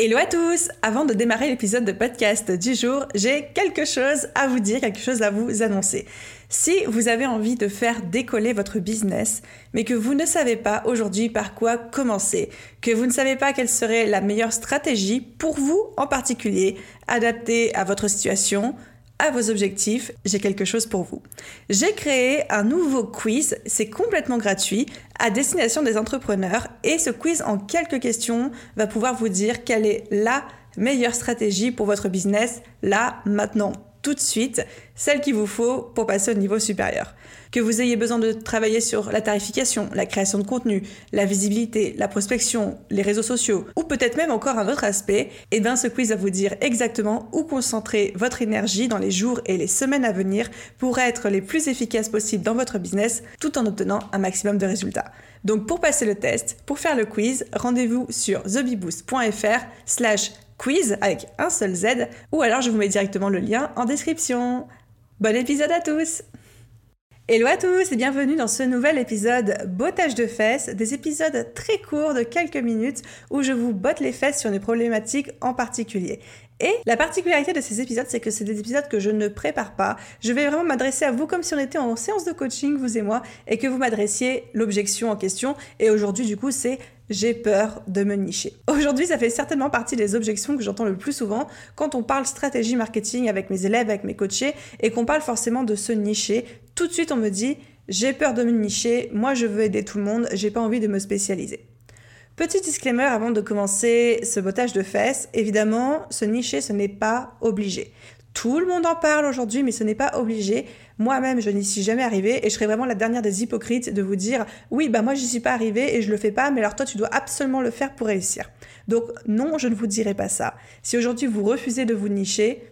Hello à tous Avant de démarrer l'épisode de podcast du jour, j'ai quelque chose à vous dire, quelque chose à vous annoncer. Si vous avez envie de faire décoller votre business, mais que vous ne savez pas aujourd'hui par quoi commencer, que vous ne savez pas quelle serait la meilleure stratégie pour vous en particulier, adaptée à votre situation, à vos objectifs, j'ai quelque chose pour vous. J'ai créé un nouveau quiz, c'est complètement gratuit, à destination des entrepreneurs et ce quiz en quelques questions va pouvoir vous dire quelle est la meilleure stratégie pour votre business là, maintenant tout de suite celle qu'il vous faut pour passer au niveau supérieur. Que vous ayez besoin de travailler sur la tarification, la création de contenu, la visibilité, la prospection, les réseaux sociaux, ou peut-être même encore un autre aspect, et eh bien ce quiz va vous dire exactement où concentrer votre énergie dans les jours et les semaines à venir pour être les plus efficaces possibles dans votre business tout en obtenant un maximum de résultats. Donc pour passer le test, pour faire le quiz, rendez-vous sur thebiboost.fr slash quiz avec un seul Z, ou alors je vous mets directement le lien en description. Bon épisode à tous Hello à tous et bienvenue dans ce nouvel épisode bottage de fesses, des épisodes très courts de quelques minutes où je vous botte les fesses sur des problématiques en particulier. Et la particularité de ces épisodes, c'est que c'est des épisodes que je ne prépare pas. Je vais vraiment m'adresser à vous comme si on était en séance de coaching, vous et moi, et que vous m'adressiez l'objection en question. Et aujourd'hui, du coup, c'est j'ai peur de me nicher. Aujourd'hui, ça fait certainement partie des objections que j'entends le plus souvent quand on parle stratégie marketing avec mes élèves, avec mes coachés, et qu'on parle forcément de se nicher. Tout de suite, on me dit, j'ai peur de me nicher, moi je veux aider tout le monde, j'ai pas envie de me spécialiser. Petit disclaimer avant de commencer ce bottage de fesses, évidemment, se nicher, ce n'est pas obligé. Tout le monde en parle aujourd'hui, mais ce n'est pas obligé. Moi-même, je n'y suis jamais arrivée et je serais vraiment la dernière des hypocrites de vous dire oui, bah moi j'y suis pas arrivée et je le fais pas, mais alors toi tu dois absolument le faire pour réussir. Donc non, je ne vous dirai pas ça. Si aujourd'hui vous refusez de vous nicher,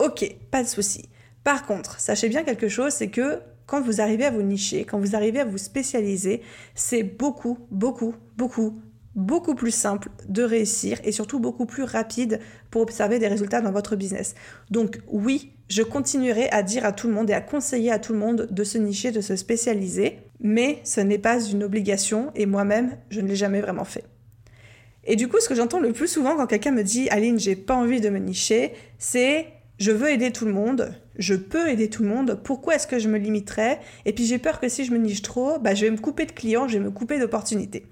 ok, pas de souci. Par contre, sachez bien quelque chose, c'est que quand vous arrivez à vous nicher, quand vous arrivez à vous spécialiser, c'est beaucoup, beaucoup, beaucoup, beaucoup plus simple de réussir et surtout beaucoup plus rapide pour observer des résultats dans votre business. Donc oui, je continuerai à dire à tout le monde et à conseiller à tout le monde de se nicher, de se spécialiser, mais ce n'est pas une obligation et moi-même, je ne l'ai jamais vraiment fait. Et du coup, ce que j'entends le plus souvent quand quelqu'un me dit Aline, j'ai pas envie de me nicher, c'est je veux aider tout le monde, je peux aider tout le monde, pourquoi est-ce que je me limiterais? Et puis j'ai peur que si je me niche trop, bah, je vais me couper de clients, je vais me couper d'opportunités.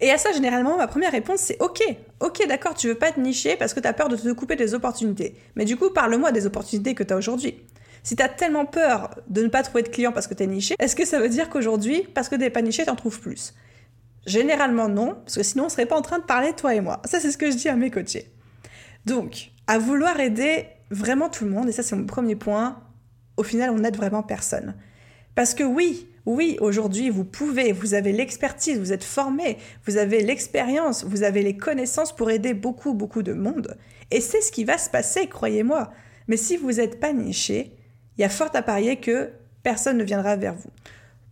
Et à ça, généralement, ma première réponse, c'est OK. OK, d'accord, tu veux pas te nicher parce que tu as peur de te couper des opportunités. Mais du coup, parle-moi des opportunités que tu as aujourd'hui. Si tu as tellement peur de ne pas trouver de clients parce que tu es niché, est-ce que ça veut dire qu'aujourd'hui, parce que tu n'es pas niché, tu en trouves plus? Généralement, non, parce que sinon, on serait pas en train de parler, toi et moi. Ça, c'est ce que je dis à mes coachés. Donc, à vouloir aider vraiment tout le monde, et ça, c'est mon premier point, au final, on n'aide vraiment personne. Parce que oui, oui, aujourd'hui, vous pouvez, vous avez l'expertise, vous êtes formé, vous avez l'expérience, vous avez les connaissances pour aider beaucoup, beaucoup de monde. Et c'est ce qui va se passer, croyez-moi. Mais si vous n'êtes pas niché, il y a fort à parier que personne ne viendra vers vous.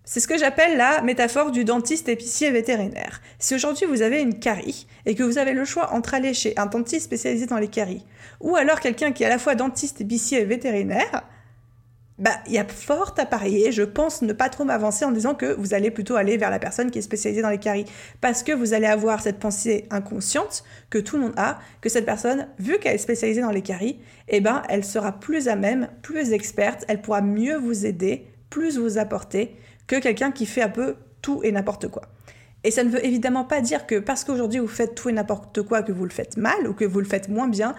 C'est ce que j'appelle la métaphore du dentiste épicier vétérinaire. Si aujourd'hui vous avez une carie et que vous avez le choix entre aller chez un dentiste spécialisé dans les caries ou alors quelqu'un qui est à la fois dentiste, épicier et vétérinaire, bah, il y a fort à parier, je pense ne pas trop m'avancer en disant que vous allez plutôt aller vers la personne qui est spécialisée dans les caries. Parce que vous allez avoir cette pensée inconsciente que tout le monde a, que cette personne, vu qu'elle est spécialisée dans les caries, eh ben, elle sera plus à même, plus experte, elle pourra mieux vous aider, plus vous apporter que quelqu'un qui fait un peu tout et n'importe quoi. Et ça ne veut évidemment pas dire que parce qu'aujourd'hui vous faites tout et n'importe quoi que vous le faites mal ou que vous le faites moins bien,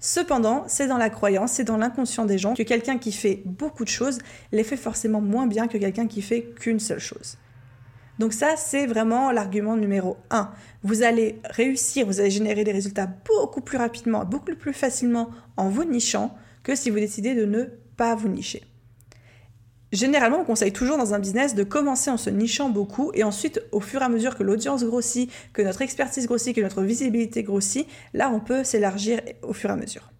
Cependant, c'est dans la croyance, c'est dans l'inconscient des gens que quelqu'un qui fait beaucoup de choses les fait forcément moins bien que quelqu'un qui fait qu'une seule chose. Donc ça, c'est vraiment l'argument numéro 1. Vous allez réussir, vous allez générer des résultats beaucoup plus rapidement, beaucoup plus facilement en vous nichant que si vous décidez de ne pas vous nicher. Généralement, on conseille toujours dans un business de commencer en se nichant beaucoup et ensuite, au fur et à mesure que l'audience grossit, que notre expertise grossit, que notre visibilité grossit, là, on peut s'élargir au fur et à mesure.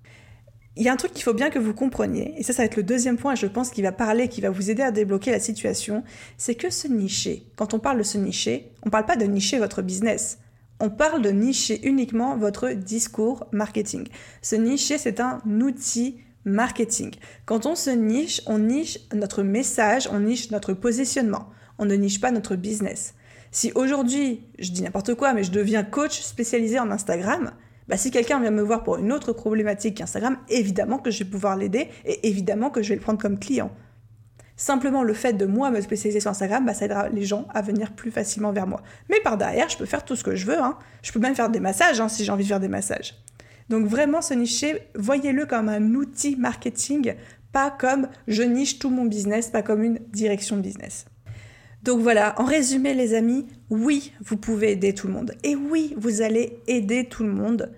il y a un truc qu'il faut bien que vous compreniez, et ça, ça va être le deuxième point, je pense, qui va parler, qui va vous aider à débloquer la situation, c'est que se nicher, quand on parle de se nicher, on ne parle pas de nicher votre business. On parle de nicher uniquement votre discours marketing. Se nicher, c'est un outil marketing. Quand on se niche, on niche notre message, on niche notre positionnement. On ne niche pas notre business. Si aujourd'hui, je dis n'importe quoi, mais je deviens coach spécialisé en Instagram, bah, si quelqu'un vient me voir pour une autre problématique qu'Instagram, évidemment que je vais pouvoir l'aider et évidemment que je vais le prendre comme client. Simplement le fait de moi me spécialiser sur Instagram, bah, ça aidera les gens à venir plus facilement vers moi. Mais par derrière, je peux faire tout ce que je veux. Hein. Je peux même faire des massages hein, si j'ai envie de faire des massages. Donc vraiment, ce nicher, voyez-le comme un outil marketing, pas comme je niche tout mon business, pas comme une direction de business. Donc voilà, en résumé les amis, oui, vous pouvez aider tout le monde. Et oui, vous allez aider tout le monde.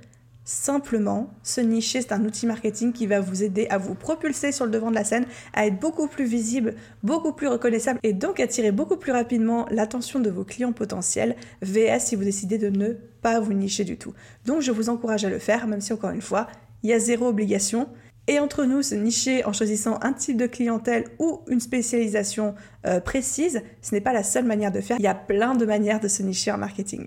Simplement, ce nicher, c'est un outil marketing qui va vous aider à vous propulser sur le devant de la scène, à être beaucoup plus visible, beaucoup plus reconnaissable et donc attirer beaucoup plus rapidement l'attention de vos clients potentiels, VS si vous décidez de ne pas vous nicher du tout. Donc je vous encourage à le faire, même si encore une fois, il y a zéro obligation. Et entre nous, se nicher en choisissant un type de clientèle ou une spécialisation euh, précise, ce n'est pas la seule manière de faire. Il y a plein de manières de se nicher en marketing.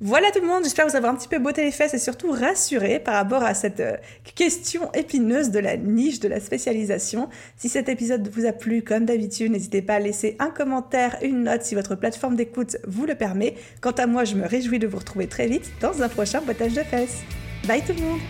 Voilà tout le monde, j'espère vous avoir un petit peu botté les fesses et surtout rassuré par rapport à cette euh, question épineuse de la niche, de la spécialisation. Si cet épisode vous a plu, comme d'habitude, n'hésitez pas à laisser un commentaire, une note si votre plateforme d'écoute vous le permet. Quant à moi, je me réjouis de vous retrouver très vite dans un prochain bottage de fesses. Bye tout le monde